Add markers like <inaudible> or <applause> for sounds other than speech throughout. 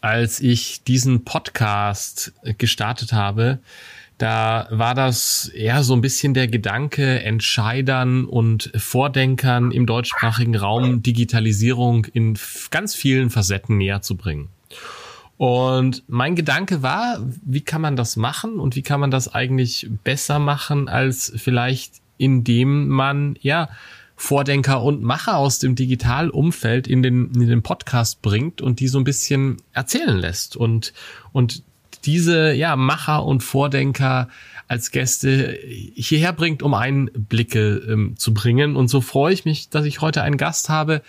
als ich diesen Podcast gestartet habe, da war das eher so ein bisschen der Gedanke, Entscheidern und Vordenkern im deutschsprachigen Raum Digitalisierung in ganz vielen Facetten näher zu bringen. Und mein Gedanke war, wie kann man das machen und wie kann man das eigentlich besser machen, als vielleicht indem man, ja, Vordenker und Macher aus dem Digitalumfeld in den, in den Podcast bringt und die so ein bisschen erzählen lässt und, und diese, ja, Macher und Vordenker als Gäste hierher bringt, um Einblicke ähm, zu bringen. Und so freue ich mich, dass ich heute einen Gast habe,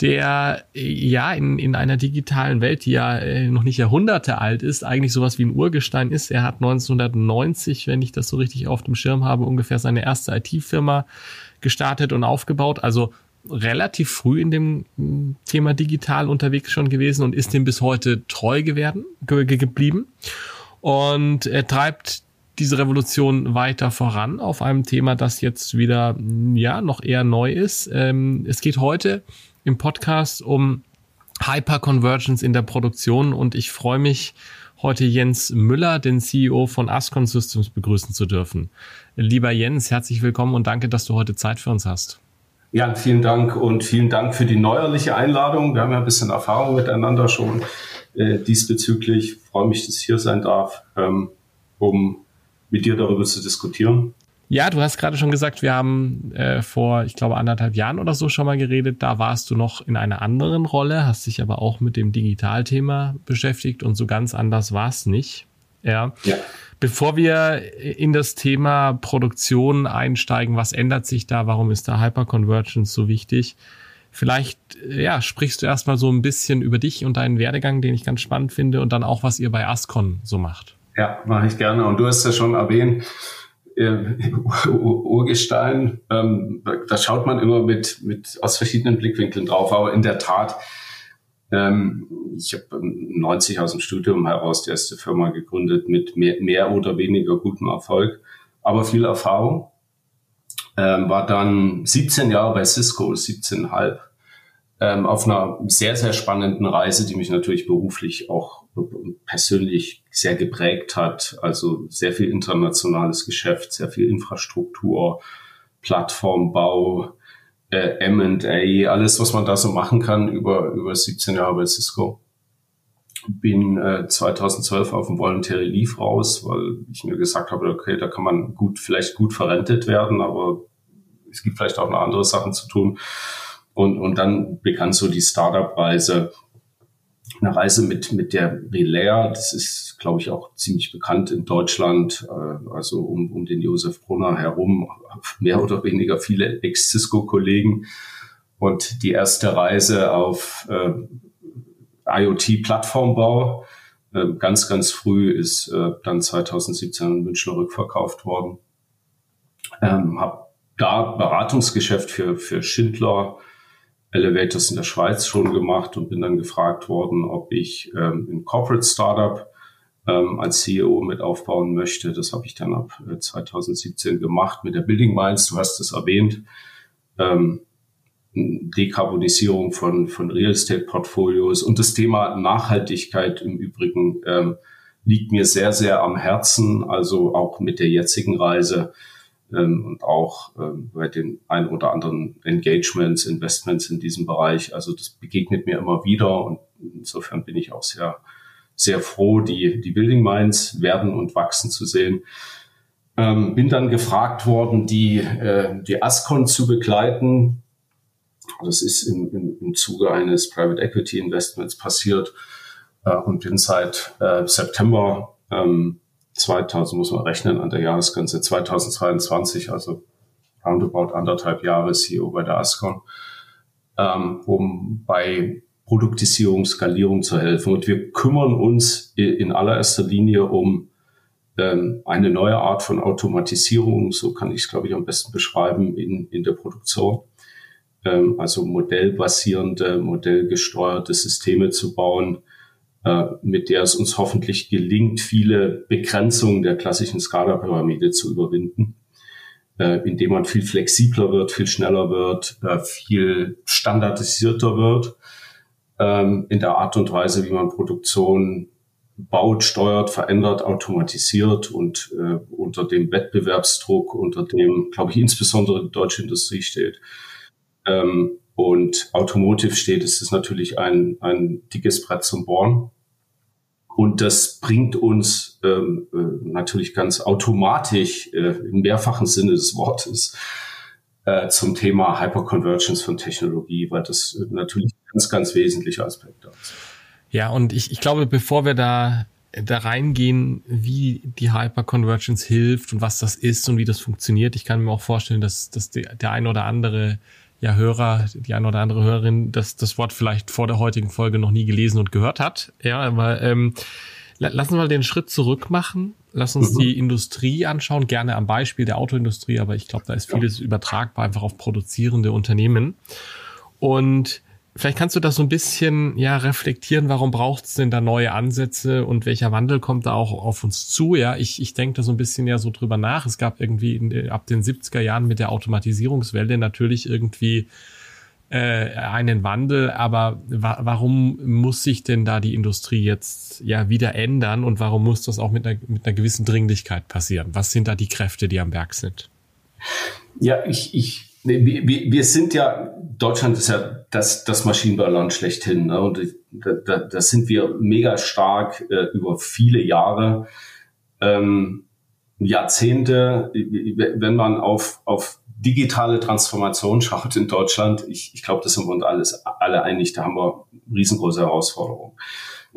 der ja in, in einer digitalen Welt, die ja äh, noch nicht Jahrhunderte alt ist, eigentlich sowas wie ein Urgestein ist. Er hat 1990, wenn ich das so richtig auf dem Schirm habe, ungefähr seine erste IT-Firma gestartet und aufgebaut. Also relativ früh in dem hm, Thema digital unterwegs schon gewesen und ist dem bis heute treu gewerden, ge geblieben. Und er treibt diese Revolution weiter voran auf einem Thema, das jetzt wieder, hm, ja, noch eher neu ist. Ähm, es geht heute im Podcast um Hyperconvergence in der Produktion und ich freue mich, heute Jens Müller, den CEO von Ascon Systems, begrüßen zu dürfen. Lieber Jens, herzlich willkommen und danke, dass du heute Zeit für uns hast. Ja, vielen Dank und vielen Dank für die neuerliche Einladung. Wir haben ja ein bisschen Erfahrung miteinander schon äh, diesbezüglich. Ich freue mich, dass ich hier sein darf, ähm, um mit dir darüber zu diskutieren. Ja, du hast gerade schon gesagt, wir haben äh, vor, ich glaube, anderthalb Jahren oder so schon mal geredet. Da warst du noch in einer anderen Rolle, hast dich aber auch mit dem Digitalthema beschäftigt und so ganz anders war es nicht. Ja. ja. Bevor wir in das Thema Produktion einsteigen, was ändert sich da? Warum ist da Hyperconvergence so wichtig? Vielleicht, ja, sprichst du erstmal so ein bisschen über dich und deinen Werdegang, den ich ganz spannend finde und dann auch, was ihr bei Ascon so macht. Ja, mache ich gerne. Und du hast ja schon erwähnt, äh, Urgestein, ähm, da schaut man immer mit, mit aus verschiedenen Blickwinkeln drauf, aber in der Tat, ähm, ich habe 90 aus dem Studium heraus die erste Firma gegründet mit mehr, mehr oder weniger gutem Erfolg, aber viel Erfahrung. Ähm, war dann 17 Jahre bei Cisco, 17,5, ähm, auf einer sehr, sehr spannenden Reise, die mich natürlich beruflich auch persönlich sehr geprägt hat. Also sehr viel internationales Geschäft, sehr viel Infrastruktur, Plattformbau, äh, M&A, alles, was man da so machen kann über, über 17 Jahre bei Cisco. Bin äh, 2012 auf dem Voluntary Leave raus, weil ich mir gesagt habe, okay, da kann man gut, vielleicht gut verrentet werden, aber es gibt vielleicht auch noch andere Sachen zu tun. Und, und dann begann so die Startup-Reise eine Reise mit, mit der Relayer. Das ist, glaube ich, auch ziemlich bekannt in Deutschland. Äh, also um, um den Josef Brunner herum <laughs> mehr oder weniger viele Ex-Cisco-Kollegen. Und die erste Reise auf äh, IoT-Plattformbau, äh, ganz, ganz früh, ist äh, dann 2017 in Münchner rückverkauft worden. Ähm, habe da Beratungsgeschäft für, für Schindler, Elevators in der Schweiz schon gemacht und bin dann gefragt worden, ob ich ähm, ein Corporate Startup ähm, als CEO mit aufbauen möchte. Das habe ich dann ab äh, 2017 gemacht mit der Building Minds. Du hast es erwähnt. Ähm, Dekarbonisierung von, von Real Estate Portfolios und das Thema Nachhaltigkeit im Übrigen ähm, liegt mir sehr, sehr am Herzen. Also auch mit der jetzigen Reise ähm, und auch ähm, bei den ein oder anderen Engagements, Investments in diesem Bereich. Also das begegnet mir immer wieder und insofern bin ich auch sehr, sehr froh, die, die Building Minds werden und wachsen zu sehen. Ähm, bin dann gefragt worden, die, äh, die Ascon zu begleiten. Das ist im, im, im Zuge eines Private Equity Investments passiert äh, und bin seit äh, September ähm, 2000 muss man rechnen an der Jahresgrenze 2022, also roundabout anderthalb Jahre CEO bei der Ascon, ähm, um bei Produktisierung, Skalierung zu helfen. Und wir kümmern uns in allererster Linie um ähm, eine neue Art von Automatisierung, so kann ich es, glaube ich, am besten beschreiben, in, in der Produktion. Ähm, also modellbasierende, modellgesteuerte Systeme zu bauen, mit der es uns hoffentlich gelingt, viele Begrenzungen der klassischen Skala-Pyramide zu überwinden, äh, indem man viel flexibler wird, viel schneller wird, äh, viel standardisierter wird ähm, in der Art und Weise, wie man Produktion baut, steuert, verändert, automatisiert und äh, unter dem Wettbewerbsdruck, unter dem, glaube ich, insbesondere die deutsche Industrie steht. Ähm, und Automotive steht, ist es natürlich ein, ein dickes Brett zum Bohren. Und das bringt uns ähm, äh, natürlich ganz automatisch äh, im mehrfachen Sinne des Wortes äh, zum Thema Hyperconvergence von Technologie, weil das natürlich ganz, ganz wesentliche Aspekte ist. Ja, und ich, ich glaube, bevor wir da da reingehen, wie die Hyperconvergence hilft und was das ist und wie das funktioniert. Ich kann mir auch vorstellen, dass, dass der, der ein oder andere ja, Hörer, die eine oder andere Hörerin, das, das Wort vielleicht vor der heutigen Folge noch nie gelesen und gehört hat. Ja, aber ähm, lassen wir mal den Schritt zurück machen. Lass uns mhm. die Industrie anschauen, gerne am Beispiel der Autoindustrie, aber ich glaube, da ist vieles übertragbar einfach auf produzierende Unternehmen. Und Vielleicht kannst du das so ein bisschen ja reflektieren, warum braucht es denn da neue Ansätze und welcher Wandel kommt da auch auf uns zu? Ja, ich, ich denke da so ein bisschen ja so drüber nach. Es gab irgendwie in, ab den 70er Jahren mit der Automatisierungswelle natürlich irgendwie äh, einen Wandel, aber wa warum muss sich denn da die Industrie jetzt ja wieder ändern und warum muss das auch mit einer, mit einer gewissen Dringlichkeit passieren? Was sind da die Kräfte, die am Werk sind? Ja, ich, ich wir, wir sind ja, Deutschland ist ja das, das Maschinenbauland schlechthin. Ne? Und da, da, da sind wir mega stark äh, über viele Jahre, ähm, Jahrzehnte, wenn man auf, auf digitale Transformation schaut in Deutschland, ich, ich glaube, das sind wir uns alles, alle einig, da haben wir riesengroße Herausforderungen.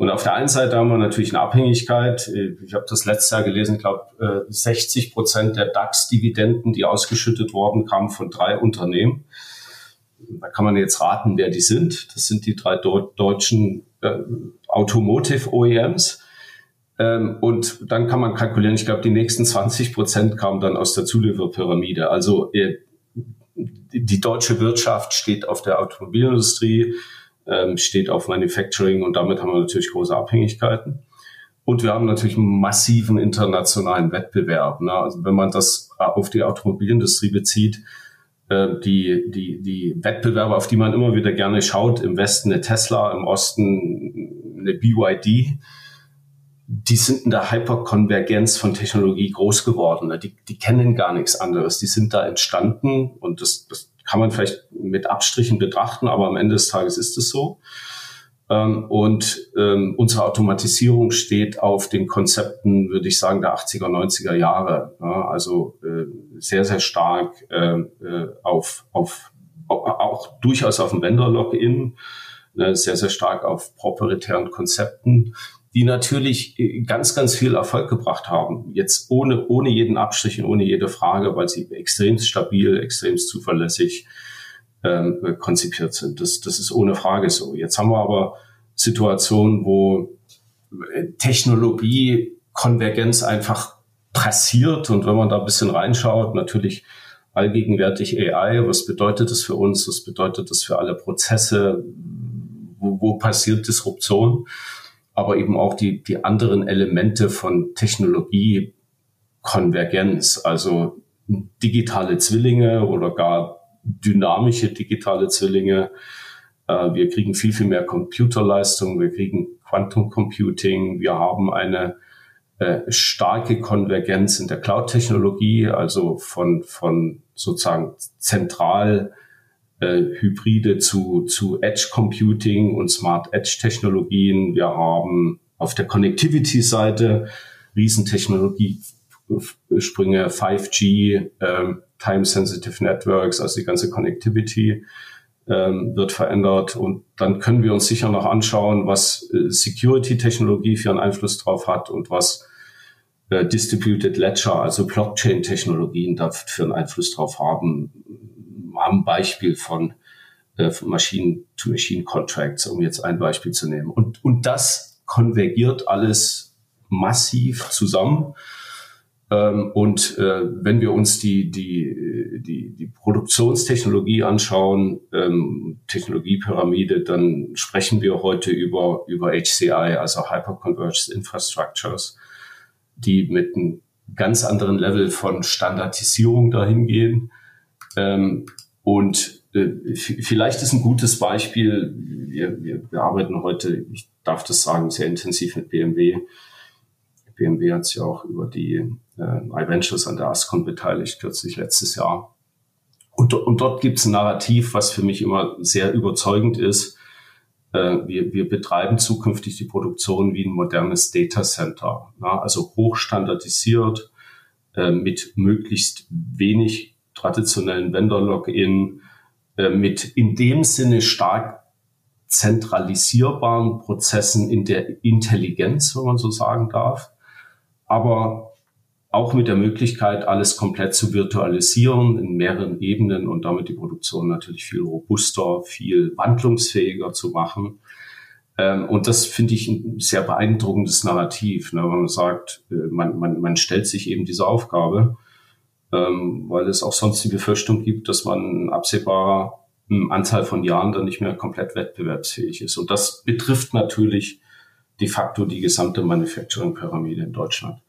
Und auf der einen Seite haben wir natürlich eine Abhängigkeit. Ich habe das letztes Jahr gelesen, ich glaube, 60 Prozent der DAX-Dividenden, die ausgeschüttet wurden, kamen von drei Unternehmen. Da kann man jetzt raten, wer die sind. Das sind die drei deutschen äh, Automotive OEMs. Ähm, und dann kann man kalkulieren, ich glaube, die nächsten 20 Prozent kamen dann aus der Zulieferpyramide. Also äh, die deutsche Wirtschaft steht auf der Automobilindustrie, ähm, steht auf Manufacturing und damit haben wir natürlich große Abhängigkeiten. Und wir haben natürlich einen massiven internationalen Wettbewerb. Ne? Also wenn man das auf die Automobilindustrie bezieht, äh, die, die, die Wettbewerber, auf die man immer wieder gerne schaut, im Westen eine Tesla, im Osten eine BYD, die sind in der Hyperkonvergenz von Technologie groß geworden. Ne? Die, die kennen gar nichts anderes. Die sind da entstanden und das, das kann man vielleicht mit Abstrichen betrachten, aber am Ende des Tages ist es so. Ähm, und ähm, unsere Automatisierung steht auf den Konzepten, würde ich sagen, der 80er, 90er Jahre. Ja, also äh, sehr, sehr stark äh, äh auf, auf auch durchaus auf dem Vendor-Login, äh, sehr, sehr stark auf proprietären Konzepten die natürlich äh, ganz, ganz viel Erfolg gebracht haben. Jetzt ohne, ohne jeden Abstrich und ohne jede Frage, weil sie extrem stabil, extrem zuverlässig ähm, konzipiert sind. Das, das ist ohne Frage so. Jetzt haben wir aber Situationen, wo äh, Technologie, Konvergenz einfach passiert und wenn man da ein bisschen reinschaut, natürlich allgegenwärtig AI, was bedeutet das für uns, was bedeutet das für alle Prozesse, wo, wo passiert Disruption? Aber eben auch die, die anderen Elemente von Technologiekonvergenz, also digitale Zwillinge oder gar dynamische digitale Zwillinge. Äh, wir kriegen viel, viel mehr Computerleistung, wir kriegen Quantum Computing, wir haben eine äh, starke Konvergenz in der Cloud-Technologie, also von, von sozusagen zentral Hybride zu, zu Edge Computing und Smart Edge Technologien. Wir haben auf der Connectivity-Seite Riesentechnologiesprünge, 5G, ähm, Time-Sensitive Networks, also die ganze Connectivity ähm, wird verändert. Und dann können wir uns sicher noch anschauen, was äh, Security-Technologie für einen Einfluss drauf hat und was äh, Distributed Ledger, also Blockchain-Technologien da für einen Einfluss drauf haben am Beispiel von äh, Machine-to-Machine-Contracts, um jetzt ein Beispiel zu nehmen. Und, und das konvergiert alles massiv zusammen. Ähm, und äh, wenn wir uns die, die, die, die Produktionstechnologie anschauen, ähm, Technologiepyramide, dann sprechen wir heute über, über HCI, also Hyperconverged Infrastructures, die mit einem ganz anderen Level von Standardisierung dahin gehen. Ähm, und äh, vielleicht ist ein gutes Beispiel, wir, wir, wir arbeiten heute, ich darf das sagen, sehr intensiv mit BMW. BMW hat sich auch über die äh, iVentures an der Ascon beteiligt, kürzlich letztes Jahr. Und, und dort gibt es ein Narrativ, was für mich immer sehr überzeugend ist. Äh, wir, wir betreiben zukünftig die Produktion wie ein modernes Data Center, ja, also hochstandardisiert, äh, mit möglichst wenig traditionellen Vendor-Login, äh, mit in dem Sinne stark zentralisierbaren Prozessen in der Intelligenz, wenn man so sagen darf, aber auch mit der Möglichkeit, alles komplett zu virtualisieren in mehreren Ebenen und damit die Produktion natürlich viel robuster, viel wandlungsfähiger zu machen. Ähm, und das finde ich ein sehr beeindruckendes Narrativ, ne, wenn man sagt, äh, man, man, man stellt sich eben diese Aufgabe, ähm, weil es auch sonst die Befürchtung gibt, dass man absehbarer Anzahl von Jahren dann nicht mehr komplett wettbewerbsfähig ist. Und das betrifft natürlich de facto die gesamte Manufacturing-Pyramide in Deutschland.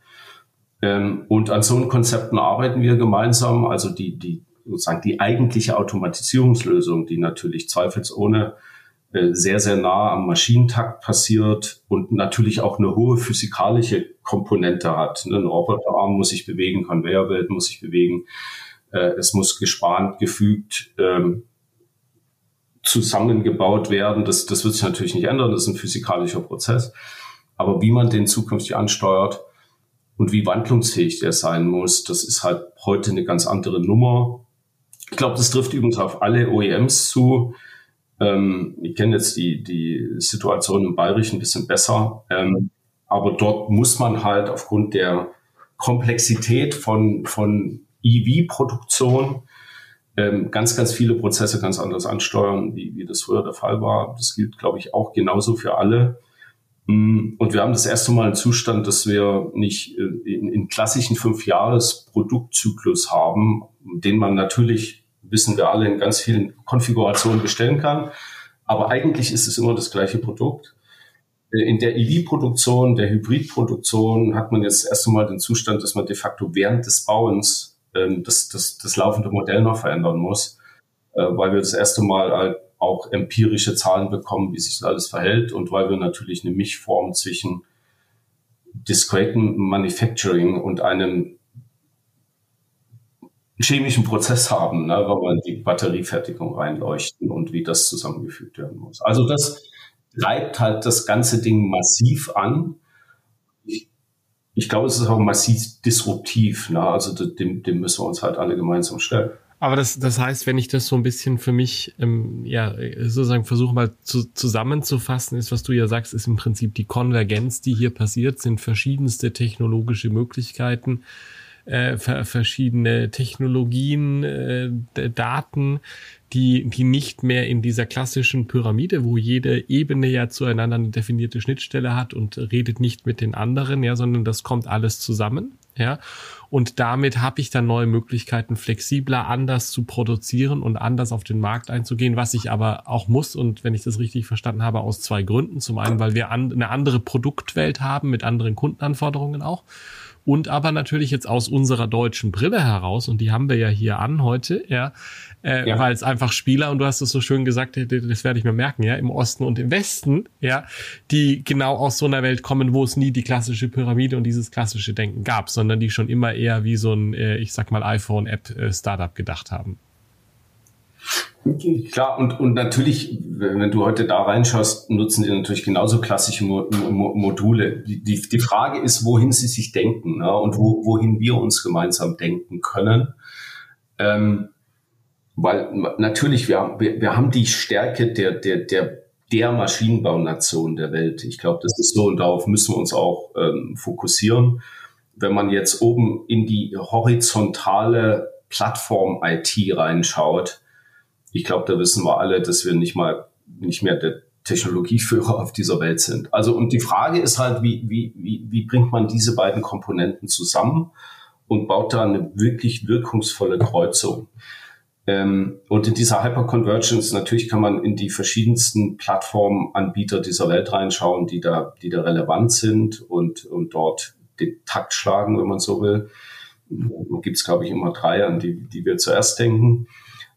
Ähm, und an so Konzepten arbeiten wir gemeinsam. Also die, die, sozusagen die eigentliche Automatisierungslösung, die natürlich zweifelsohne sehr, sehr nah am Maschinentakt passiert und natürlich auch eine hohe physikalische Komponente hat. Ne, ein Roboterarm muss sich bewegen, Conveyor-Belt muss sich bewegen, äh, es muss gespannt, gefügt, ähm, zusammengebaut werden. Das, das wird sich natürlich nicht ändern, das ist ein physikalischer Prozess. Aber wie man den zukünftig ansteuert, und wie wandlungsfähig der sein muss, das ist halt heute eine ganz andere Nummer. Ich glaube, das trifft übrigens auf alle OEMs zu. Ähm, ich kenne jetzt die, die Situation im Bayerischen ein bisschen besser, ähm, aber dort muss man halt aufgrund der Komplexität von, von EV-Produktion ähm, ganz, ganz viele Prozesse ganz anders ansteuern, wie, wie das früher der Fall war. Das gilt, glaube ich, auch genauso für alle. Mm, und wir haben das erste Mal einen Zustand, dass wir nicht äh, in, in klassischen Fünf-Jahres-Produktzyklus haben, den man natürlich, wissen wir alle, in ganz vielen Konfigurationen bestellen kann. Aber eigentlich ist es immer das gleiche Produkt. Äh, in der EV-Produktion, der Hybridproduktion hat man jetzt erst einmal den Zustand, dass man de facto während des Bauens ähm, das, das, das laufende Modell noch verändern muss, äh, weil wir das erste Mal halt auch empirische Zahlen bekommen, wie sich das alles verhält und weil wir natürlich eine Mischform zwischen discretem Manufacturing und einem chemischen Prozess haben, ne, weil wir die Batteriefertigung reinleuchten und wie das zusammengefügt werden muss. Also das treibt halt das ganze Ding massiv an. Ich, ich glaube, es ist auch massiv disruptiv. Ne? Also dem, dem müssen wir uns halt alle gemeinsam stellen. Aber das, das heißt, wenn ich das so ein bisschen für mich, ähm, ja, sozusagen versuche mal zu, zusammenzufassen, ist, was du ja sagst, ist im Prinzip die Konvergenz, die hier passiert, sind verschiedenste technologische Möglichkeiten, äh, verschiedene Technologien, äh, Daten, die, die nicht mehr in dieser klassischen Pyramide, wo jede Ebene ja zueinander eine definierte Schnittstelle hat und redet nicht mit den anderen, ja, sondern das kommt alles zusammen, ja. Und damit habe ich dann neue Möglichkeiten, flexibler, anders zu produzieren und anders auf den Markt einzugehen, was ich aber auch muss. Und wenn ich das richtig verstanden habe, aus zwei Gründen. Zum einen, weil wir an, eine andere Produktwelt haben mit anderen Kundenanforderungen auch und aber natürlich jetzt aus unserer deutschen Brille heraus, und die haben wir ja hier an heute, ja, äh, ja. weil es einfach Spieler, und du hast es so schön gesagt, das werde ich mir merken, ja, im Osten und im Westen, ja, die genau aus so einer Welt kommen, wo es nie die klassische Pyramide und dieses klassische Denken gab, sondern die schon immer eher wie so ein, äh, ich sag mal, iPhone-App-Startup äh, gedacht haben. Klar, und, und natürlich, wenn du heute da reinschaust, nutzen die natürlich genauso klassische Mo Mo Module. Die, die, die Frage ist, wohin sie sich denken ne? und wo, wohin wir uns gemeinsam denken können. Ähm, weil natürlich, wir, wir, wir haben die Stärke der, der, der, der Maschinenbaunation der Welt. Ich glaube, das ist so und darauf müssen wir uns auch ähm, fokussieren. Wenn man jetzt oben in die horizontale Plattform IT reinschaut, ich glaube, da wissen wir alle, dass wir nicht mal nicht mehr der Technologieführer auf dieser Welt sind. Also und die Frage ist halt, wie, wie, wie, wie bringt man diese beiden Komponenten zusammen und baut da eine wirklich wirkungsvolle Kreuzung? Ähm, und in dieser Hyperconvergence natürlich kann man in die verschiedensten Plattformanbieter dieser Welt reinschauen, die da, die da relevant sind und, und dort den Takt schlagen, wenn man so will. Da gibt es, glaube ich, immer drei, an die, die wir zuerst denken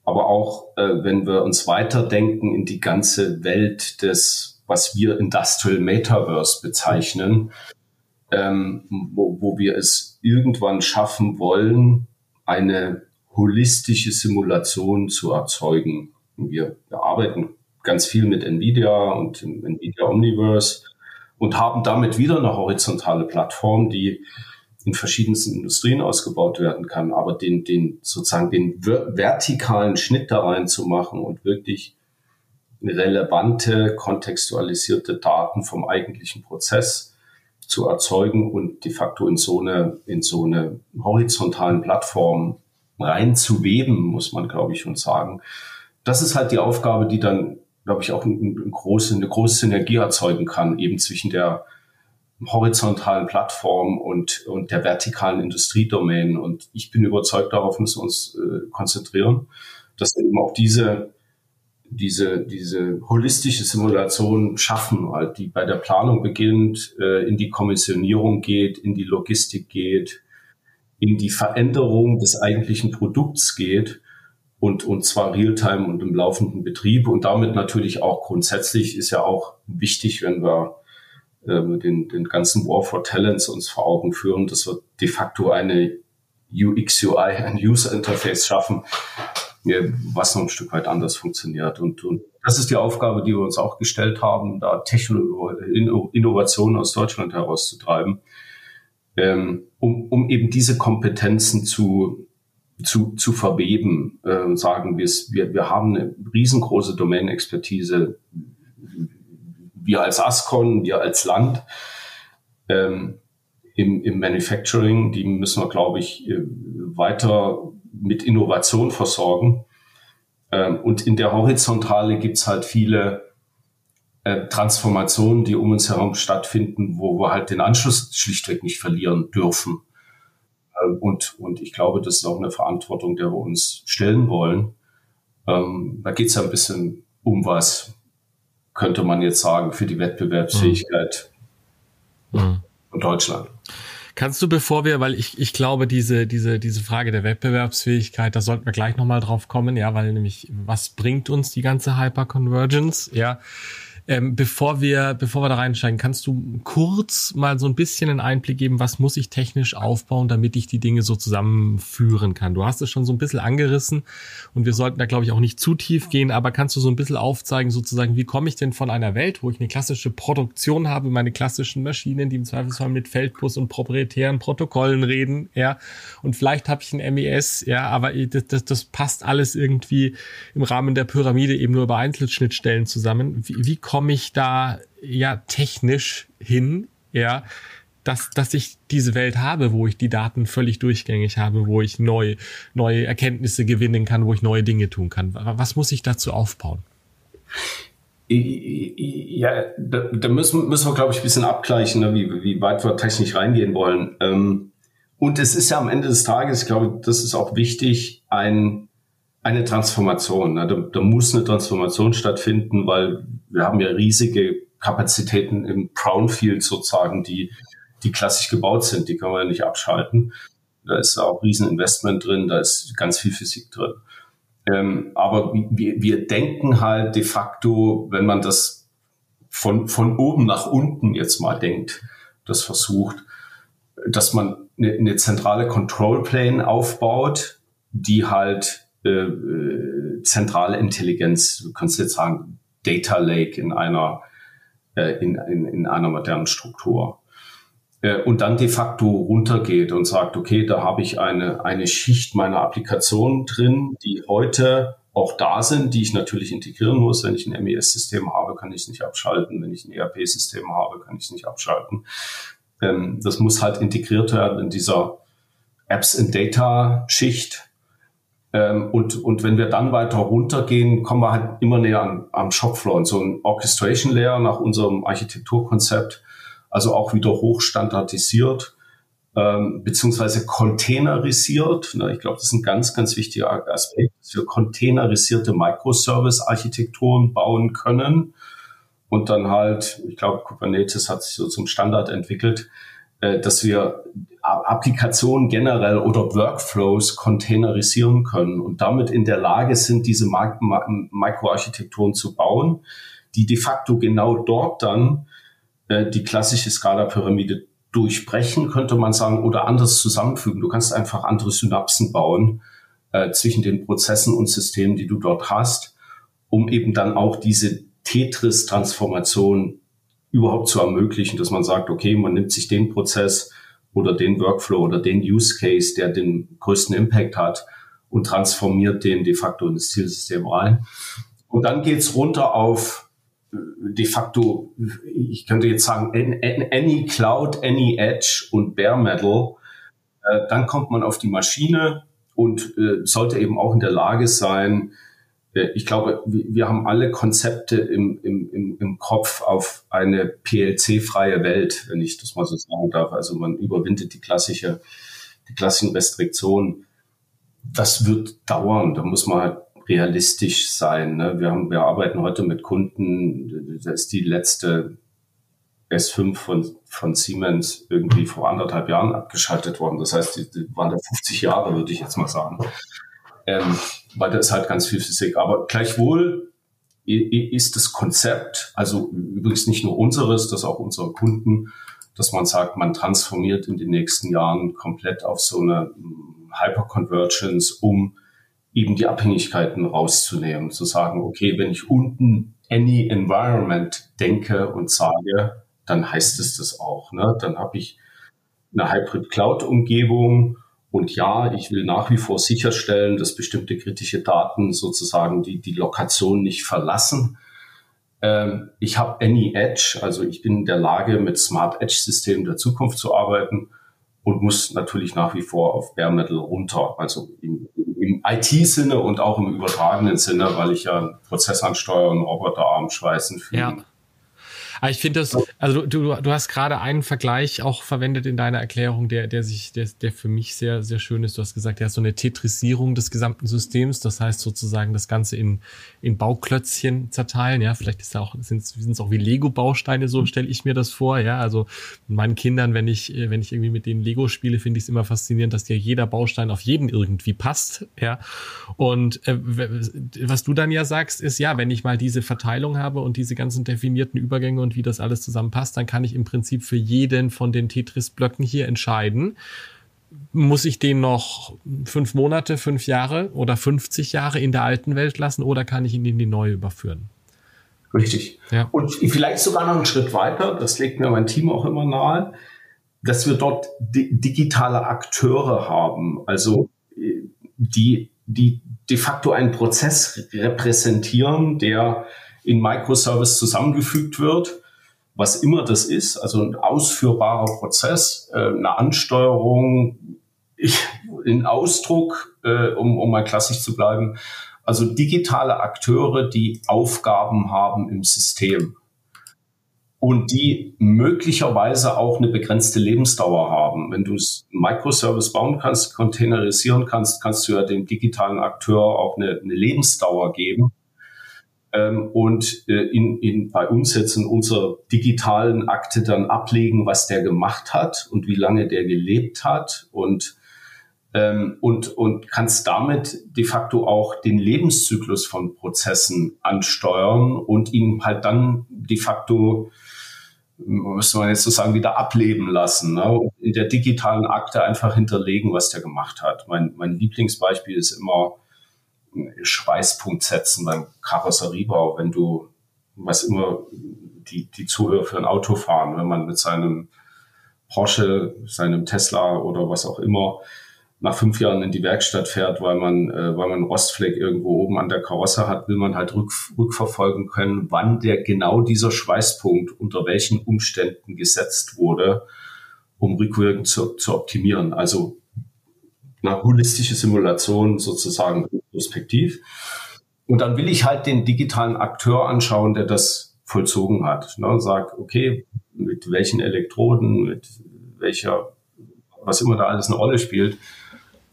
aber auch äh, wenn wir uns weiterdenken in die ganze Welt des, was wir Industrial Metaverse bezeichnen, ähm, wo, wo wir es irgendwann schaffen wollen, eine holistische Simulation zu erzeugen. Wir, wir arbeiten ganz viel mit NVIDIA und NVIDIA Omniverse und haben damit wieder eine horizontale Plattform, die in verschiedensten Industrien ausgebaut werden kann, aber den, den sozusagen den vertikalen Schnitt da rein zu machen und wirklich relevante, kontextualisierte Daten vom eigentlichen Prozess zu erzeugen und de facto in so eine, in so eine horizontalen Plattform reinzuweben, muss man, glaube ich, schon sagen. Das ist halt die Aufgabe, die dann, glaube ich, auch eine, große, eine große Synergie erzeugen kann, eben zwischen der horizontalen Plattform und, und der vertikalen Industriedomain. Und ich bin überzeugt, darauf müssen wir uns äh, konzentrieren, dass wir eben auch diese, diese, diese holistische Simulation schaffen, halt, die bei der Planung beginnt, äh, in die Kommissionierung geht, in die Logistik geht, in die Veränderung des eigentlichen Produkts geht und, und zwar real-time und im laufenden Betrieb und damit natürlich auch grundsätzlich ist ja auch wichtig, wenn wir äh, den, den ganzen War for Talents uns vor Augen führen, dass wir de facto eine UX, UI, ein User Interface schaffen, was noch ein Stück weit anders funktioniert. Und, und das ist die Aufgabe, die wir uns auch gestellt haben, da Technologie, Innovation aus Deutschland herauszutreiben, ähm, um, um eben diese Kompetenzen zu, zu, zu verweben. Äh, sagen wir es, wir, wir haben eine riesengroße Domain-Expertise wir als Ascon, wir als Land ähm, im, im Manufacturing, die müssen wir, glaube ich, äh, weiter mit Innovation versorgen. Ähm, und in der Horizontale gibt's halt viele äh, Transformationen, die um uns herum stattfinden, wo wir halt den Anschluss schlichtweg nicht verlieren dürfen. Ähm, und, und ich glaube, das ist auch eine Verantwortung, der wir uns stellen wollen. Ähm, da geht's ja ein bisschen um was könnte man jetzt sagen, für die Wettbewerbsfähigkeit mhm. von Deutschland. Kannst du, bevor wir, weil ich, ich glaube, diese, diese, diese Frage der Wettbewerbsfähigkeit, da sollten wir gleich nochmal drauf kommen, ja, weil nämlich, was bringt uns die ganze Hyperconvergence, ja, ähm, bevor wir, bevor wir da reinsteigen, kannst du kurz mal so ein bisschen einen Einblick geben, was muss ich technisch aufbauen, damit ich die Dinge so zusammenführen kann? Du hast es schon so ein bisschen angerissen und wir sollten da, glaube ich, auch nicht zu tief gehen, aber kannst du so ein bisschen aufzeigen, sozusagen, wie komme ich denn von einer Welt, wo ich eine klassische Produktion habe, meine klassischen Maschinen, die im Zweifelsfall mit Feldbus und proprietären Protokollen reden, ja, und vielleicht habe ich ein MES, ja, aber das, das, das passt alles irgendwie im Rahmen der Pyramide eben nur über Einzelschnittstellen zusammen. Wie, wie ich da ja technisch hin, ja, dass, dass ich diese Welt habe, wo ich die Daten völlig durchgängig habe, wo ich neu, neue Erkenntnisse gewinnen kann, wo ich neue Dinge tun kann. Was muss ich dazu aufbauen? Ja, da, da müssen, müssen wir, glaube ich, ein bisschen abgleichen, ne, wie, wie weit wir technisch reingehen wollen. Ähm, und es ist ja am Ende des Tages, ich glaube, das ist auch wichtig, ein eine Transformation. Ne? Da, da muss eine Transformation stattfinden, weil wir haben ja riesige Kapazitäten im Brownfield sozusagen, die, die klassisch gebaut sind. Die kann man ja nicht abschalten. Da ist auch Rieseninvestment drin, da ist ganz viel Physik drin. Ähm, aber wir, wir denken halt de facto, wenn man das von, von oben nach unten jetzt mal denkt, das versucht, dass man eine, eine zentrale Control Plane aufbaut, die halt äh, zentrale Intelligenz, du kannst jetzt sagen, Data Lake in einer, äh, in, in, in einer modernen Struktur. Äh, und dann de facto runtergeht und sagt, okay, da habe ich eine, eine Schicht meiner Applikation drin, die heute auch da sind, die ich natürlich integrieren muss. Wenn ich ein MES-System habe, kann ich es nicht abschalten. Wenn ich ein ERP-System habe, kann ich es nicht abschalten. Ähm, das muss halt integriert werden in dieser Apps and Data Schicht Ähm, und, und wenn wir dann weiter runtergehen, kommen wir halt immer näher an, am Shopfloor und so ein Orchestration Layer nach unserem Architekturkonzept, also auch wieder hochstandardisiert, ähm, beziehungsweise containerisiert. Ne? Ich glaube, das ist ein ganz, ganz wichtiger Aspekt, dass wir containerisierte Microservice-Architekturen bauen können und dann halt, ich glaube, Kubernetes hat sich so zum Standard entwickelt, dass wir Applikationen generell oder Workflows containerisieren können und damit in der Lage sind, diese Mikroarchitekturen zu bauen, die de facto genau dort dann äh, die klassische Skala-Pyramide durchbrechen, könnte man sagen, oder anders zusammenfügen. Du kannst einfach andere Synapsen bauen äh, zwischen den Prozessen und Systemen, die du dort hast, um eben dann auch diese Tetris-Transformation überhaupt zu ermöglichen, dass man sagt, okay, man nimmt sich den Prozess, oder den Workflow oder den Use Case, der den größten Impact hat und transformiert den de facto in das Zielsystem rein. Und dann geht's runter auf äh, de facto, ich könnte jetzt sagen, any Cloud, any Edge und Bare Metal. Äh, dann kommt man auf die Maschine und äh, sollte eben auch in der Lage sein, ich glaube, wir haben alle Konzepte im, im, im, im Kopf auf eine PLC-freie Welt, wenn ich das mal so sagen darf. Also man überwindet die klassische, die klassischen Restriktionen. Das wird dauern. Da muss man halt realistisch sein. Ne? Wir haben, wir arbeiten heute mit Kunden. Da ist die letzte S5 von, von Siemens irgendwie vor anderthalb Jahren abgeschaltet worden. Das heißt, die, die waren da 50 Jahre, würde ich jetzt mal sagen ähm, weil da ist halt ganz viel Physik. Aber gleichwohl ist das Konzept, also übrigens nicht nur unseres, das auch unserer Kunden, dass man sagt, man transformiert in den nächsten Jahren komplett auf so eine hm, Hyperconvergence, um eben die Abhängigkeiten rauszunehmen, zu sagen, okay, wenn ich unten any environment denke und sage, dann heißt es das auch. Ne? Dann habe ich eine Hybrid Cloud Umgebung und ja, ich will nach wie vor sicherstellen, dass bestimmte kritische Daten sozusagen die, die Lokation nicht verlassen. Ähm, ich habe Any Edge, also ich bin in der Lage, mit Smart Edge-Systemen der Zukunft zu arbeiten und muss natürlich nach wie vor auf Bare Metal runter, also im, im IT-Sinne und auch im übertragenen Sinne, weil ich ja Prozessansteuern, Roboterarm, Schweißen, Fügen, ja. Aber ich finde das, also du, du hast gerade einen Vergleich auch verwendet in deiner Erklärung, der, der sich, der, der für mich sehr, sehr schön ist. Du hast gesagt, der ist so eine Tetrisierung des gesamten Systems. Das heißt sozusagen das Ganze in, in Bauklötzchen zerteilen. Ja, vielleicht ist da auch, sind es auch wie Lego-Bausteine, so stelle ich mir das vor. Ja, also mit meinen Kindern, wenn ich, wenn ich irgendwie mit denen Lego spiele, finde ich es immer faszinierend, dass dir jeder Baustein auf jeden irgendwie passt. Ja, und äh, was du dann ja sagst, ist ja, wenn ich mal diese Verteilung habe und diese ganzen definierten Übergänge und wie das alles zusammenpasst, dann kann ich im Prinzip für jeden von den Tetris-Blöcken hier entscheiden. Muss ich den noch fünf Monate, fünf Jahre oder 50 Jahre in der alten Welt lassen oder kann ich ihn in die neue überführen? Richtig. Ja. Und vielleicht sogar noch einen Schritt weiter, das legt mir mein Team auch immer nahe, dass wir dort digitale Akteure haben, also die, die de facto einen Prozess repräsentieren, der in Microservice zusammengefügt wird was immer das ist, also ein ausführbarer Prozess, äh, eine Ansteuerung, in Ausdruck, äh, um, um mal klassisch zu bleiben, also digitale Akteure, die Aufgaben haben im System und die möglicherweise auch eine begrenzte Lebensdauer haben. Wenn du es Microservice bauen kannst, containerisieren kannst, kannst du ja dem digitalen Akteur auch eine, eine Lebensdauer geben ähm, und äh, in, in, bei uns jetzt in unserer digitalen Akte dann ablegen, was der gemacht hat und wie lange der gelebt hat und ähm, und, und kannst damit de facto auch den Lebenszyklus von Prozessen ansteuern und ihn halt dann de facto, müsste man jetzt so sagen, wieder ableben lassen. Ne? In der digitalen Akte einfach hinterlegen, was der gemacht hat. Mein, mein Lieblingsbeispiel ist immer Schweißpunkt setzen beim Karosseriebau, wenn du, was immer die, die Zuhörer für ein Auto fahren, wenn man mit seinem Porsche, seinem Tesla oder was auch immer nach fünf Jahren in die Werkstatt fährt, weil man, äh, weil man Rostfleck irgendwo oben an der Karosse hat, will man halt rück, rückverfolgen können, wann der genau dieser Schweißpunkt unter welchen Umständen gesetzt wurde, um rückwirkend zu, zu optimieren. Also eine holistische Simulation sozusagen perspektiv. Und dann will ich halt den digitalen Akteur anschauen, der das vollzogen hat. Ne? Und sag, okay, mit welchen Elektroden, mit welcher, was immer da alles eine Rolle spielt,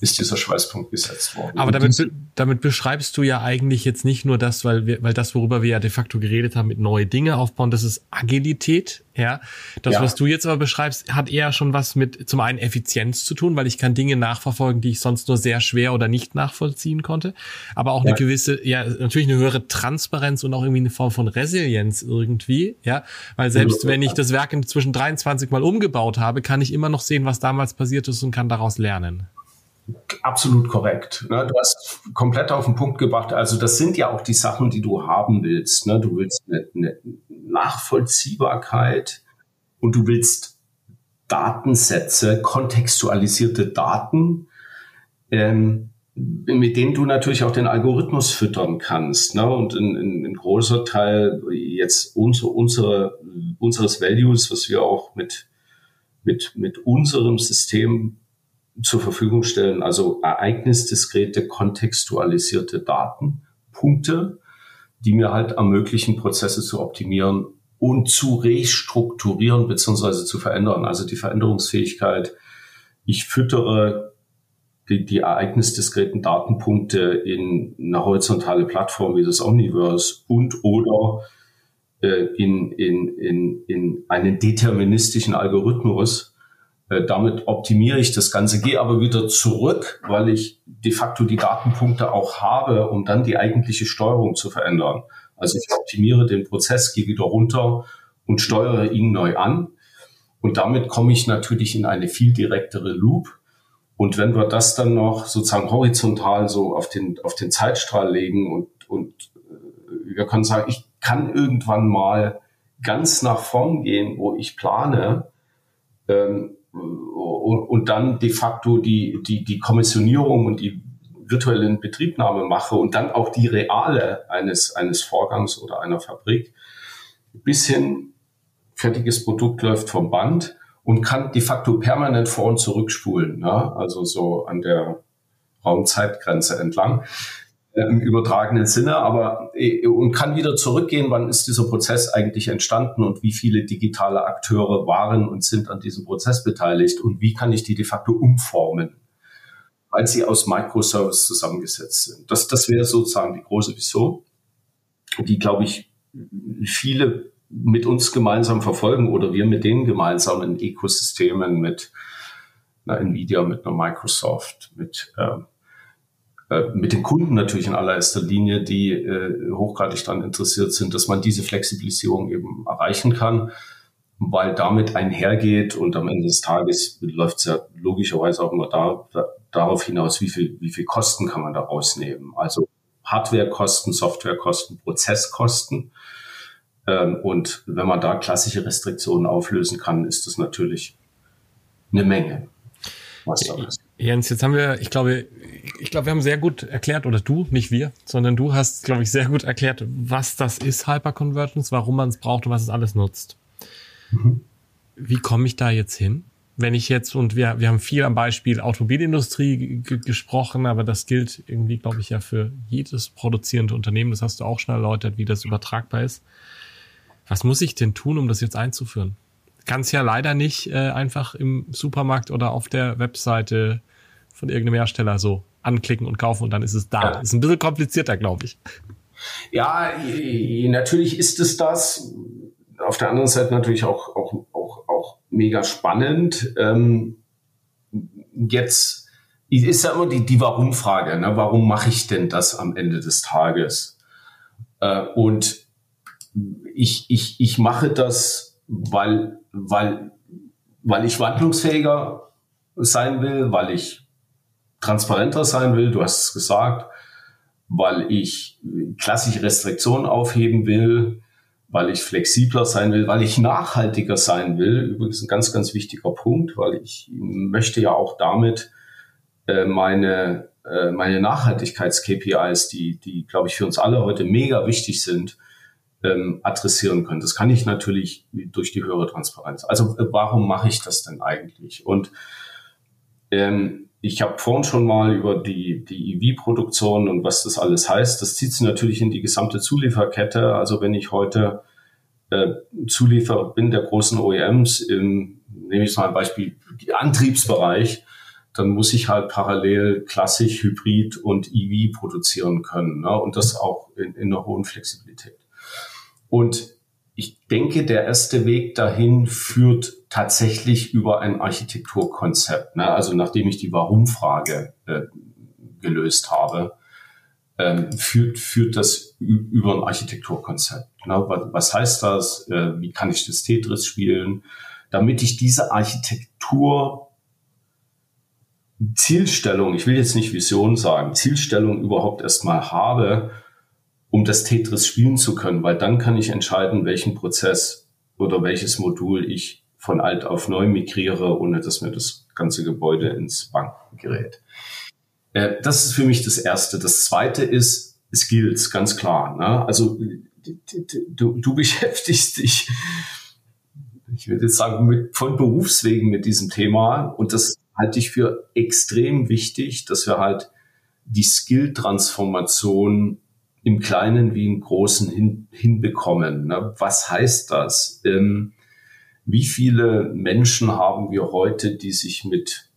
ist dieser Schweißpunkt gesetzt worden. Aber damit, damit beschreibst du ja eigentlich jetzt nicht nur das, weil wir, weil das, worüber wir ja de facto geredet haben, mit neue Dinge aufbauen, das ist Agilität, ja. Das, ja. was du jetzt aber beschreibst, hat eher schon was mit zum einen Effizienz zu tun, weil ich kann Dinge nachverfolgen, die ich sonst nur sehr schwer oder nicht nachvollziehen konnte. Aber auch ja. eine gewisse, ja, natürlich eine höhere Transparenz und auch irgendwie eine Form von Resilienz irgendwie, ja. Weil selbst wenn ich das Werk inzwischen 23 Mal umgebaut habe, kann ich immer noch sehen, was damals passiert ist und kann daraus lernen. Absolut korrekt. Ne? Du hast komplett auf den Punkt gebracht. Also das sind ja auch die Sachen, die du haben willst. Ne? Du willst eine, Nachvollziehbarkeit und du willst Datensätze, kontextualisierte Daten, ähm, mit denen du natürlich auch den Algorithmus füttern kannst. Ne? Und ein, großer Teil jetzt unser, unsere, unseres Values, was wir auch mit, mit, mit unserem System zur Verfügung stellen, also ereignisdiskrete, kontextualisierte Datenpunkte, die mir halt ermöglichen, Prozesse zu optimieren und zu restrukturieren bzw. zu verändern. Also die Veränderungsfähigkeit. Ich füttere die, die ereignisdiskreten Datenpunkte in eine horizontale Plattform wie das Omniverse und oder äh, in, in, in, in einen deterministischen Algorithmus, äh, damit optimiere ich das Ganze, gehe aber wieder zurück, weil ich de facto die Datenpunkte auch habe, um dann die eigentliche Steuerung zu verändern. Also ich optimiere den Prozess, gehe wieder runter und steuere ihn neu an. Und damit komme ich natürlich in eine viel direktere Loop. Und wenn wir das dann noch sozusagen horizontal so auf den, auf den Zeitstrahl legen und, und äh, wir können sagen, ich kann irgendwann mal ganz nach vorn gehen, wo ich plane, ähm, und dann de facto die, die, die Kommissionierung und die virtuelle Betriebnahme mache und dann auch die reale eines, eines Vorgangs oder einer Fabrik bis hin fertiges Produkt läuft vom Band und kann de facto permanent vor und zurückspulen, ne? also so an der Raumzeitgrenze entlang im übertragenen Sinne, aber äh, und kann wieder zurückgehen, wann ist dieser Prozess eigentlich entstanden und wie viele digitale Akteure waren und sind an diesem Prozess beteiligt und wie kann ich die de facto umformen, weil sie aus Microservice zusammengesetzt sind. Das, das wäre sozusagen die große Vision, die, glaube ich, viele mit uns gemeinsam verfolgen oder wir mit denen gemeinsam in Ökosystemen mit einer Nvidia, mit einer Microsoft, mit äh, äh, mit den Kunden natürlich in allererster Linie, die äh, hochgradig daran interessiert sind, dass man diese Flexibilisierung eben erreichen kann, weil damit einhergeht und am Ende des Tages läuft es ja logischerweise auch immer da, da, darauf hinaus, wie viel, wie viel Kosten kann man da rausnehmen. Also Hardwarekosten, Softwarekosten, Prozesskosten. Ähm, und wenn man da klassische Restriktionen auflösen kann, ist das natürlich eine Menge. Was da ist. Jens, jetzt haben wir, ich glaube, ich glaube, wir haben sehr gut erklärt, oder du, nicht wir, sondern du hast, glaube ich, sehr gut erklärt, was das ist, Hyperconvergence, warum man es braucht und was es alles nutzt. Mhm. Wie komme ich da jetzt hin? Wenn ich jetzt, und wir, wir haben viel am Beispiel Automobilindustrie gesprochen, aber das gilt irgendwie, glaube ich, ja für jedes produzierende Unternehmen. Das hast du auch schon erläutert, wie das übertragbar ist. Was muss ich denn tun, um das jetzt einzuführen? Kann es ja leider nicht äh, einfach im Supermarkt oder auf der Webseite von irgendeinem Hersteller so anklicken und kaufen und dann ist es da. Ja. Ist ein bisschen komplizierter, glaube ich. Ja, natürlich ist es das. Auf der anderen Seite natürlich auch, auch, auch, auch mega spannend. Ähm, jetzt ist ja immer die, die Warum-Frage. Ne? Warum mache ich denn das am Ende des Tages? Äh, und ich, ich, ich mache das, weil, weil, weil ich wandlungsfähiger sein will, weil ich transparenter sein will, du hast es gesagt, weil ich klassische Restriktionen aufheben will, weil ich flexibler sein will, weil ich nachhaltiger sein will. Übrigens ein ganz, ganz wichtiger Punkt, weil ich möchte ja auch damit äh, meine, äh, meine Nachhaltigkeits-KPIs, die, die, glaube ich, für uns alle heute mega wichtig sind, ähm, adressieren können. Das kann ich natürlich durch die höhere Transparenz. Also äh, warum mache ich das denn eigentlich? Und ähm, ich habe vorhin schon mal über die, die EV-Produktion und was das alles heißt. Das zieht sich natürlich in die gesamte Zulieferkette. Also wenn ich heute äh, Zulieferer bin der großen OEMs im, nehme ich mal ein Beispiel, Antriebsbereich, dann muss ich halt parallel klassisch Hybrid und EV produzieren können. Ne? Und das auch in, in einer hohen Flexibilität. Und ich denke, der erste Weg dahin führt tatsächlich über ein Architekturkonzept. Ne? Also nachdem ich die Warum-Frage äh, gelöst habe, ähm, führt, führt das über ein Architekturkonzept. Ne? Was, was heißt das? Äh, wie kann ich das Tetris spielen? Damit ich diese Architektur Zielstellung, ich will jetzt nicht Vision sagen, Zielstellung überhaupt erstmal habe, um das Tetris spielen zu können, weil dann kann ich entscheiden, welchen Prozess oder welches Modul ich von alt auf neu migriere, ohne dass mir das ganze Gebäude ins Banken gerät. Äh, das ist für mich das Erste. Das Zweite ist Skills, ganz klar. Ne? Also du, du <laughs> beschäftigst dich, ich würde jetzt sagen, mit, von Berufswegen mit diesem Thema und das halte ich für extrem wichtig, dass wir halt die Skill-Transformation im Kleinen wie im Großen hin, hinbekommen. Ne? Was heißt das? Ähm, wie viele Menschen haben wir heute, die sich mit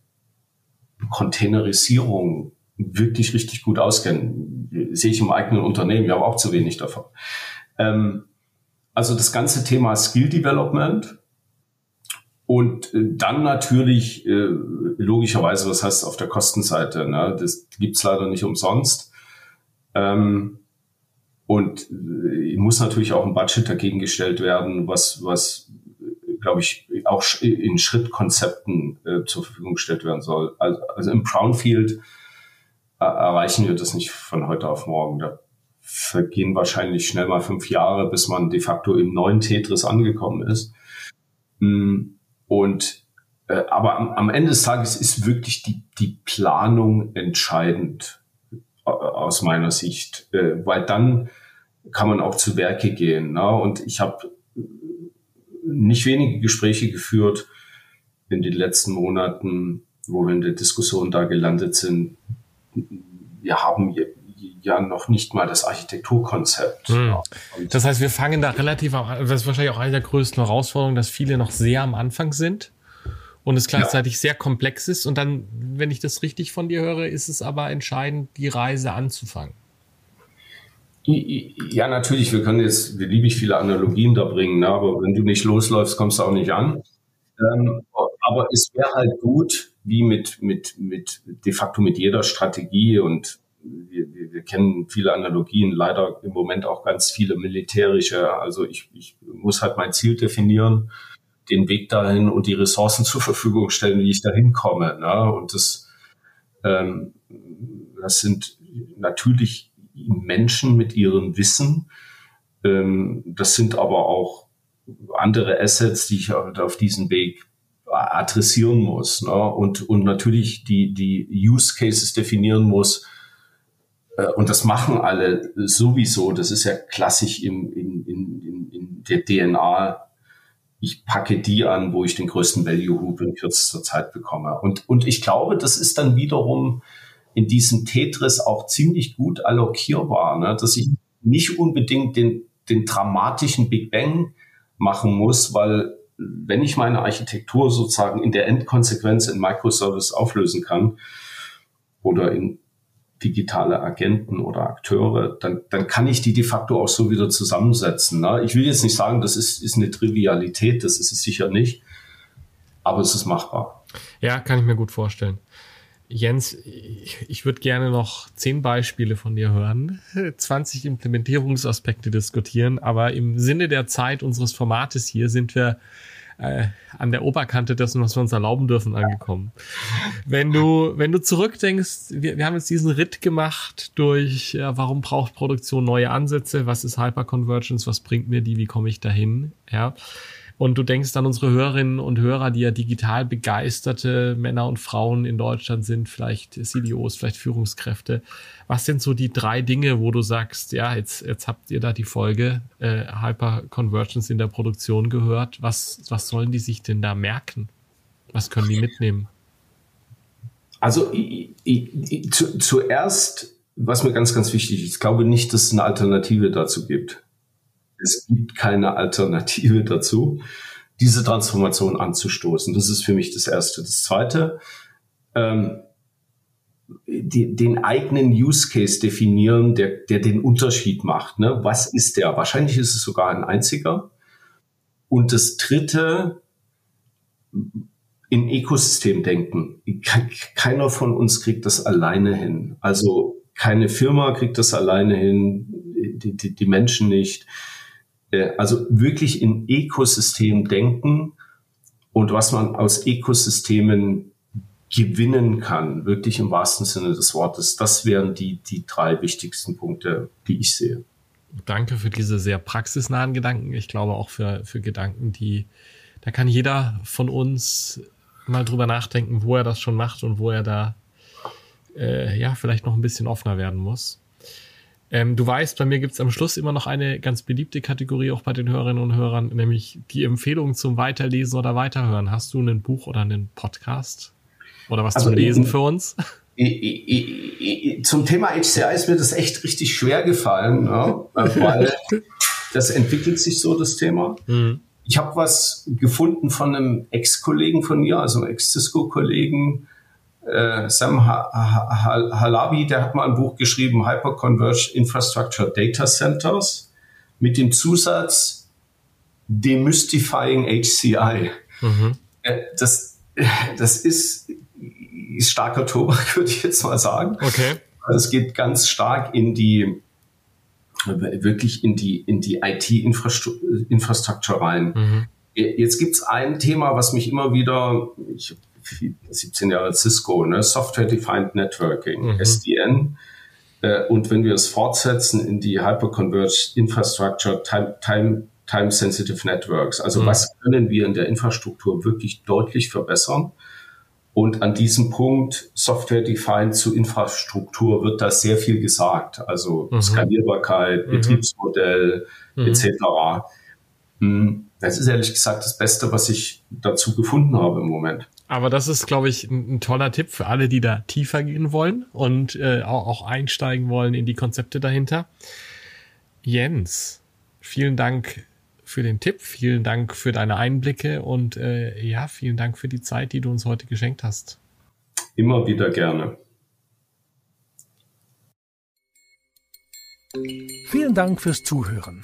Containerisierung wirklich richtig gut auskennen? Sehe ich im eigenen Unternehmen, wir haben auch zu wenig davon. Ähm, also das ganze Thema Skill Development und äh, dann natürlich äh, logischerweise, was heißt auf der Kostenseite? Ne? Das gibt's leider nicht umsonst. Ähm, und äh, muss natürlich auch ein Budget dagegen gestellt werden, was, was glaube ich, auch in Schrittkonzepten äh, zur Verfügung gestellt werden soll. Also, also im Brownfield äh, erreichen wir das nicht von heute auf morgen. Da vergehen wahrscheinlich schnell mal fünf Jahre, bis man de facto im neuen Tetris angekommen ist. Mm, und äh, aber am, am Ende des Tages ist wirklich die, die Planung entscheidend aus meiner Sicht, äh, weil dann kann man auch zu Werke gehen. Ne? Und ich habe nicht wenige Gespräche geführt in den letzten Monaten, wo wir in der Diskussion da gelandet sind. Wir haben ja noch nicht mal das Architekturkonzept. Hm. Das heißt, wir fangen da relativ das ist wahrscheinlich auch eine der größten Herausforderungen, dass viele noch sehr am Anfang sind und es gleichzeitig ja. sehr komplex ist. Und dann, wenn ich das richtig von dir höre, ist es aber entscheidend, die Reise anzufangen. Ja, natürlich, wir können jetzt beliebig viele Analogien da bringen, ne? aber wenn du nicht losläufst, kommst du auch nicht an. Ähm, aber es wäre halt gut, wie mit, mit, mit de facto mit jeder Strategie und wir, wir, wir kennen viele Analogien, leider im Moment auch ganz viele militärische. Also ich, ich muss halt mein Ziel definieren den Weg dahin und die Ressourcen zur Verfügung stellen, wie ich dahin komme. Ne? Und das, ähm, das sind natürlich Menschen mit ihrem Wissen. Ähm, das sind aber auch andere Assets, die ich auf diesem Weg adressieren muss. Ne? Und, und natürlich die, die Use Cases definieren muss. Äh, und das machen alle sowieso. Das ist ja klassisch im, in, in, in der DNA ich packe die an, wo ich den größten Value Hoop in kürzester Zeit bekomme. Und, und ich glaube, das ist dann wiederum in diesem Tetris auch ziemlich gut allokierbar, ne? dass ich nicht unbedingt den, den dramatischen Big Bang machen muss, weil wenn ich meine Architektur sozusagen in der Endkonsequenz in Microservice auflösen kann oder in digitale Agenten oder Akteure, dann, dann kann ich die de facto auch so wieder zusammensetzen. Ne? Ich will jetzt nicht sagen, das ist, ist eine Trivialität, das ist es sicher nicht, aber es ist machbar. Ja, kann ich mir gut vorstellen. Jens, ich, ich würde gerne noch zehn Beispiele von dir hören, <laughs> 20 Implementierungsaspekte diskutieren, aber im Sinne der Zeit unseres Formates hier sind wir äh, an der Oberkante dessen, was wir uns erlauben dürfen, angekommen. Wenn du, wenn du zurückdenkst, wir, wir haben jetzt diesen Ritt gemacht durch, ja, warum braucht Produktion neue Ansätze, was ist Hyperconvergence, was bringt mir die, wie komme ich dahin, ja. Und du denkst an unsere Hörerinnen und Hörer, die ja digital begeisterte Männer und Frauen in Deutschland sind, vielleicht CDOs, vielleicht Führungskräfte. Was sind so die drei Dinge, wo du sagst, ja, jetzt, jetzt habt ihr da die Folge äh, Hyperconvergence in der Produktion gehört. Was, was sollen die sich denn da merken? Was können die mitnehmen? Also ich, ich, zu, zuerst, was mir ganz, ganz wichtig ist, ich glaube nicht, dass es eine Alternative dazu gibt. Es gibt keine Alternative dazu, diese Transformation anzustoßen. Das ist für mich das Erste. Das Zweite, ähm, die, den eigenen Use Case definieren, der, der den Unterschied macht. Ne? Was ist der? Wahrscheinlich ist es sogar ein einziger. Und das Dritte, in Ökosystem denken. Keiner von uns kriegt das alleine hin. Also keine Firma kriegt das alleine hin, die, die, die Menschen nicht. Äh, also wirklich in Ökosystem denken und was man aus Ökosystemen gewinnen kann, wirklich im wahrsten Sinne des Wortes. Das wären die, die drei wichtigsten Punkte, die ich sehe. Danke für diese sehr praxisnahen Gedanken. Ich glaube auch für, für Gedanken, die, da kann jeder von uns mal drüber nachdenken, wo er das schon macht und wo er da, äh, ja, vielleicht noch ein bisschen offener werden muss. Ähm, du weißt, bei mir gibt's am Schluss immer noch eine ganz beliebte Kategorie auch bei den Hörerinnen und Hörern, nämlich die Empfehlung zum Weiterlesen oder Weiterhören. Hast du ein Buch oder einen Podcast? Oder was also zum Lesen für uns? Zum Thema HCI ist mir das echt richtig schwer gefallen, ne? weil <laughs> das entwickelt sich so, das Thema. Mhm. Ich habe was gefunden von einem Ex-Kollegen von mir, also einem Ex-Cisco-Kollegen, äh, Sam Halabi, der hat mal ein Buch geschrieben, Hyperconverged Infrastructure Data Centers, mit dem Zusatz Demystifying HCI. Mhm. Äh, das, das ist ist starker Tobak, <laughs> würde ich jetzt mal sagen. Okay. Also es geht ganz stark in die wirklich in die in die IT-Infrastruktur rein. Mhm. Jetzt gibt's ein Thema, was mich immer wieder, ich 17 Jahre Cisco, ne, Software Defined Networking, mhm. SDN. Äh, und wenn wir es fortsetzen in die Hyperconverged Infrastructure, Time, Time, Time Sensitive Networks, also mhm. was können wir in der Infrastruktur wirklich deutlich verbessern? Und an diesem Punkt Software-Defined zu Infrastruktur wird da sehr viel gesagt. Also mhm. Skalierbarkeit, mhm. Betriebsmodell mhm. etc. Hm, das ist ehrlich gesagt das Beste, was ich dazu gefunden habe im Moment. Aber das ist, glaube ich, ein, ein toller Tipp für alle, die da tiefer gehen wollen und äh, auch, auch einsteigen wollen in die Konzepte dahinter. Jens, vielen Dank für den Tipp, vielen Dank für deine Einblicke und äh, ja, vielen Dank für die Zeit, die du uns heute geschenkt hast. Immer wieder gerne. Vielen Dank fürs Zuhören.